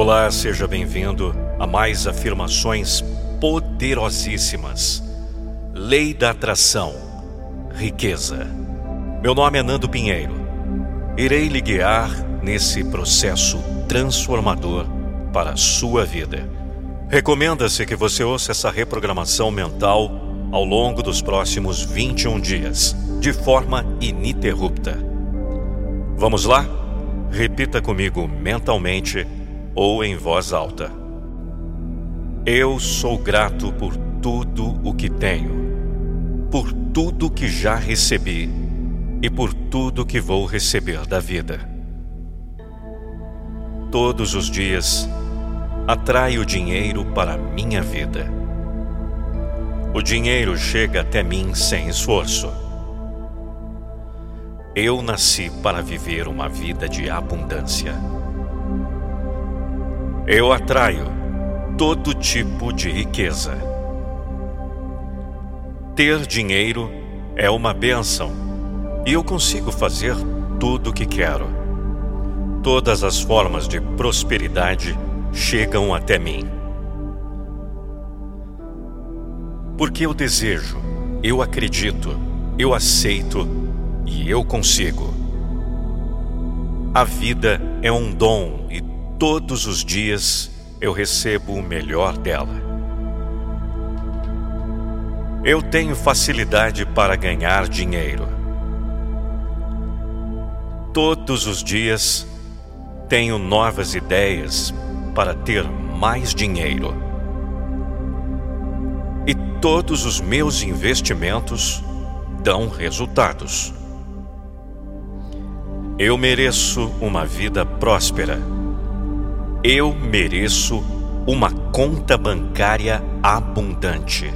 Olá, seja bem-vindo a mais afirmações poderosíssimas. Lei da atração, riqueza. Meu nome é Nando Pinheiro. Irei lhe guiar nesse processo transformador para a sua vida. Recomenda-se que você ouça essa reprogramação mental ao longo dos próximos 21 dias, de forma ininterrupta. Vamos lá? Repita comigo mentalmente ou em voz alta. Eu sou grato por tudo o que tenho, por tudo que já recebi e por tudo que vou receber da vida. Todos os dias atraio dinheiro para minha vida. O dinheiro chega até mim sem esforço. Eu nasci para viver uma vida de abundância. Eu atraio todo tipo de riqueza. Ter dinheiro é uma benção e eu consigo fazer tudo o que quero. Todas as formas de prosperidade chegam até mim. Porque eu desejo, eu acredito, eu aceito e eu consigo. A vida é um dom e Todos os dias eu recebo o melhor dela. Eu tenho facilidade para ganhar dinheiro. Todos os dias tenho novas ideias para ter mais dinheiro. E todos os meus investimentos dão resultados. Eu mereço uma vida próspera eu mereço uma conta bancária abundante.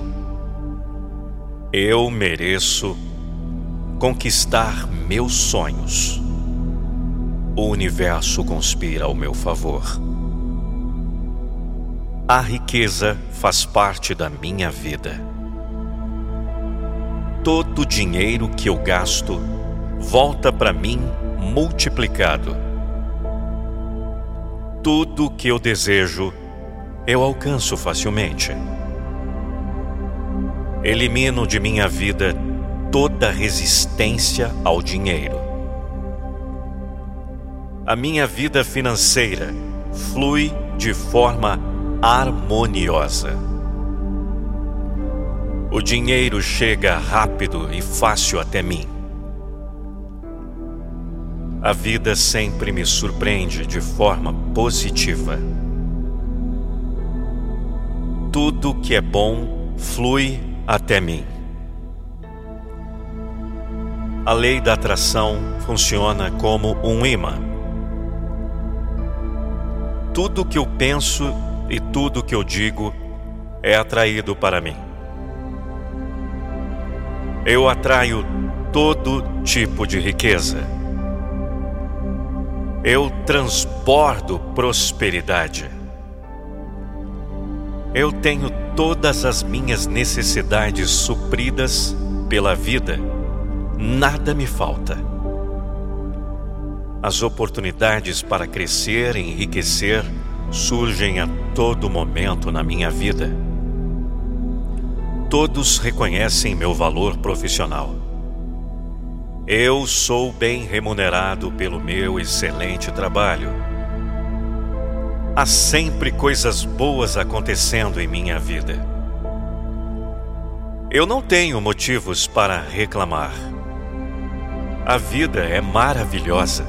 Eu mereço conquistar meus sonhos. O universo conspira ao meu favor. A riqueza faz parte da minha vida. Todo o dinheiro que eu gasto volta para mim multiplicado tudo que eu desejo, eu alcanço facilmente. Elimino de minha vida toda resistência ao dinheiro. A minha vida financeira flui de forma harmoniosa. O dinheiro chega rápido e fácil até mim. A vida sempre me surpreende de forma positiva. Tudo que é bom flui até mim. A lei da atração funciona como um imã. Tudo que eu penso e tudo que eu digo é atraído para mim. Eu atraio todo tipo de riqueza eu transbordo prosperidade. Eu tenho todas as minhas necessidades supridas pela vida, nada me falta. As oportunidades para crescer e enriquecer surgem a todo momento na minha vida. Todos reconhecem meu valor profissional. Eu sou bem remunerado pelo meu excelente trabalho. Há sempre coisas boas acontecendo em minha vida. Eu não tenho motivos para reclamar. A vida é maravilhosa.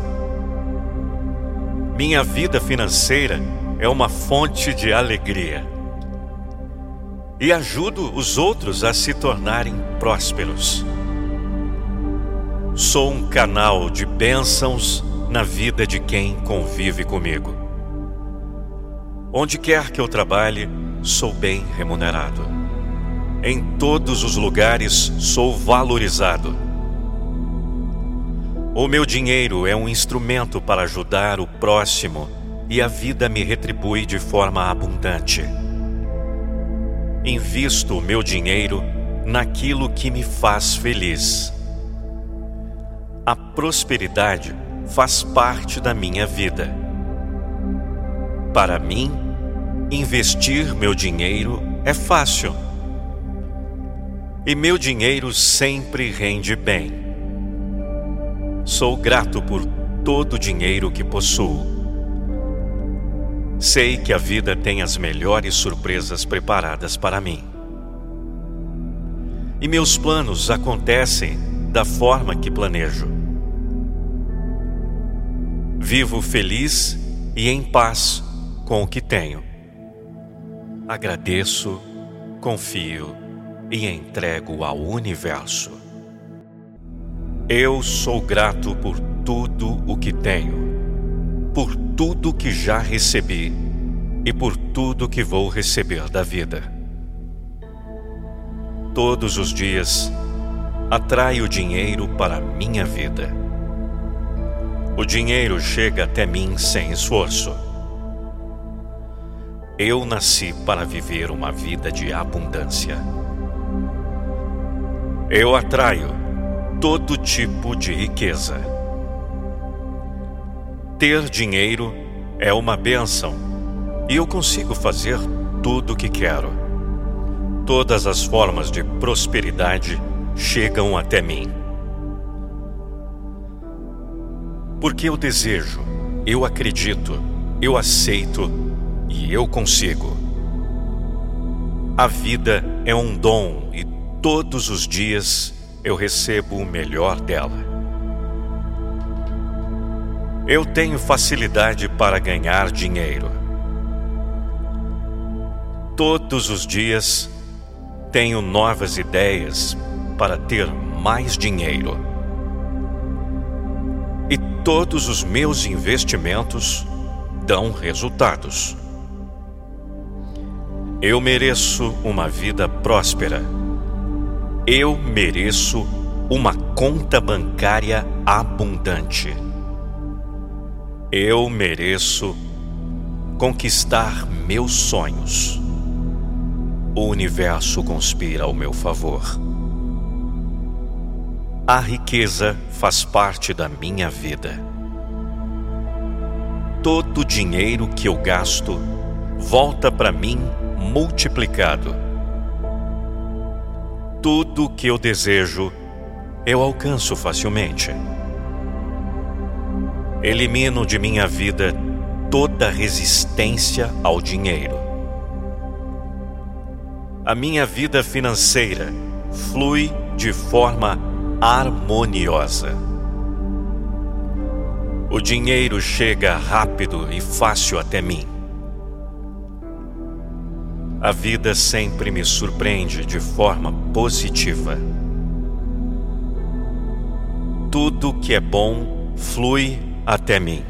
Minha vida financeira é uma fonte de alegria. E ajudo os outros a se tornarem prósperos. Sou um canal de bênçãos na vida de quem convive comigo. Onde quer que eu trabalhe, sou bem remunerado. Em todos os lugares sou valorizado. O meu dinheiro é um instrumento para ajudar o próximo e a vida me retribui de forma abundante. Invisto o meu dinheiro naquilo que me faz feliz prosperidade faz parte da minha vida. Para mim, investir meu dinheiro é fácil. E meu dinheiro sempre rende bem. Sou grato por todo o dinheiro que possuo. Sei que a vida tem as melhores surpresas preparadas para mim. E meus planos acontecem da forma que planejo. Vivo feliz e em paz com o que tenho. Agradeço, confio e entrego ao universo. Eu sou grato por tudo o que tenho, por tudo que já recebi e por tudo que vou receber da vida. Todos os dias atraio dinheiro para minha vida. O dinheiro chega até mim sem esforço. Eu nasci para viver uma vida de abundância. Eu atraio todo tipo de riqueza. Ter dinheiro é uma benção e eu consigo fazer tudo o que quero. Todas as formas de prosperidade chegam até mim. Porque eu desejo, eu acredito, eu aceito e eu consigo. A vida é um dom e todos os dias eu recebo o melhor dela. Eu tenho facilidade para ganhar dinheiro. Todos os dias tenho novas ideias para ter mais dinheiro. E todos os meus investimentos dão resultados. Eu mereço uma vida próspera. Eu mereço uma conta bancária abundante. Eu mereço conquistar meus sonhos. O universo conspira ao meu favor. A riqueza faz parte da minha vida. Todo o dinheiro que eu gasto volta para mim multiplicado. Tudo que eu desejo, eu alcanço facilmente. Elimino de minha vida toda resistência ao dinheiro. A minha vida financeira flui de forma harmoniosa. O dinheiro chega rápido e fácil até mim. A vida sempre me surpreende de forma positiva. Tudo que é bom flui até mim.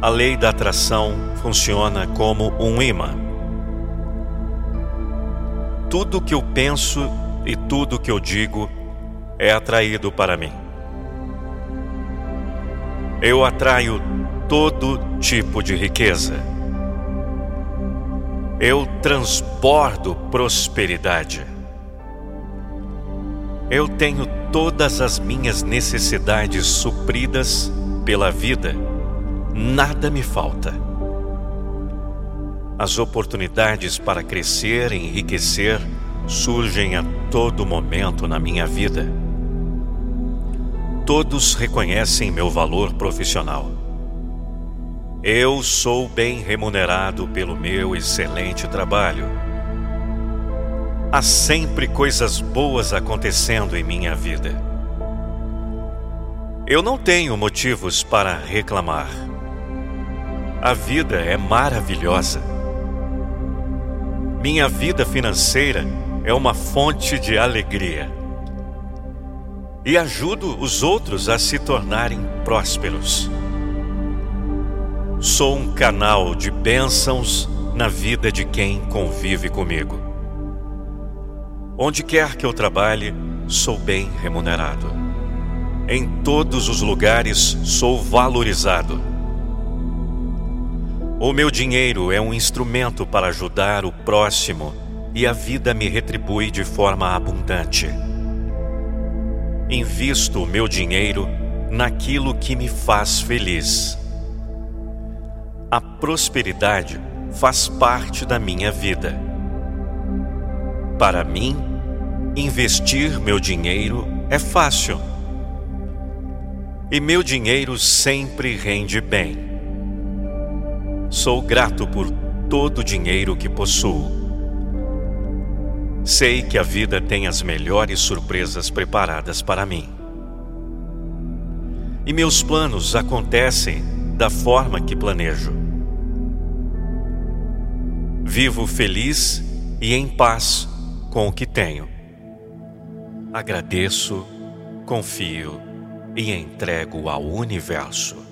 A lei da atração funciona como um imã. Tudo que eu penso e tudo que eu digo é atraído para mim. Eu atraio todo tipo de riqueza eu transbordo prosperidade. Eu tenho todas as minhas necessidades supridas pela vida, nada me falta. As oportunidades para crescer e enriquecer surgem a todo momento na minha vida. Todos reconhecem meu valor profissional. Eu sou bem remunerado pelo meu excelente trabalho. Há sempre coisas boas acontecendo em minha vida. Eu não tenho motivos para reclamar. A vida é maravilhosa. Minha vida financeira é uma fonte de alegria. E ajudo os outros a se tornarem prósperos. Sou um canal de bênçãos na vida de quem convive comigo. Onde quer que eu trabalhe, sou bem remunerado. Em todos os lugares sou valorizado. O meu dinheiro é um instrumento para ajudar o próximo e a vida me retribui de forma abundante. Invisto o meu dinheiro naquilo que me faz feliz A prosperidade faz parte da minha vida. Para mim, investir meu dinheiro é fácil. E meu dinheiro sempre rende bem. Sou grato por todo o dinheiro que possuo. Sei que a vida tem as melhores surpresas preparadas para mim. E meus planos acontecem da forma que planejo. Vivo feliz e em paz com o que tenho. Agradeço, confio e entrego ao universo.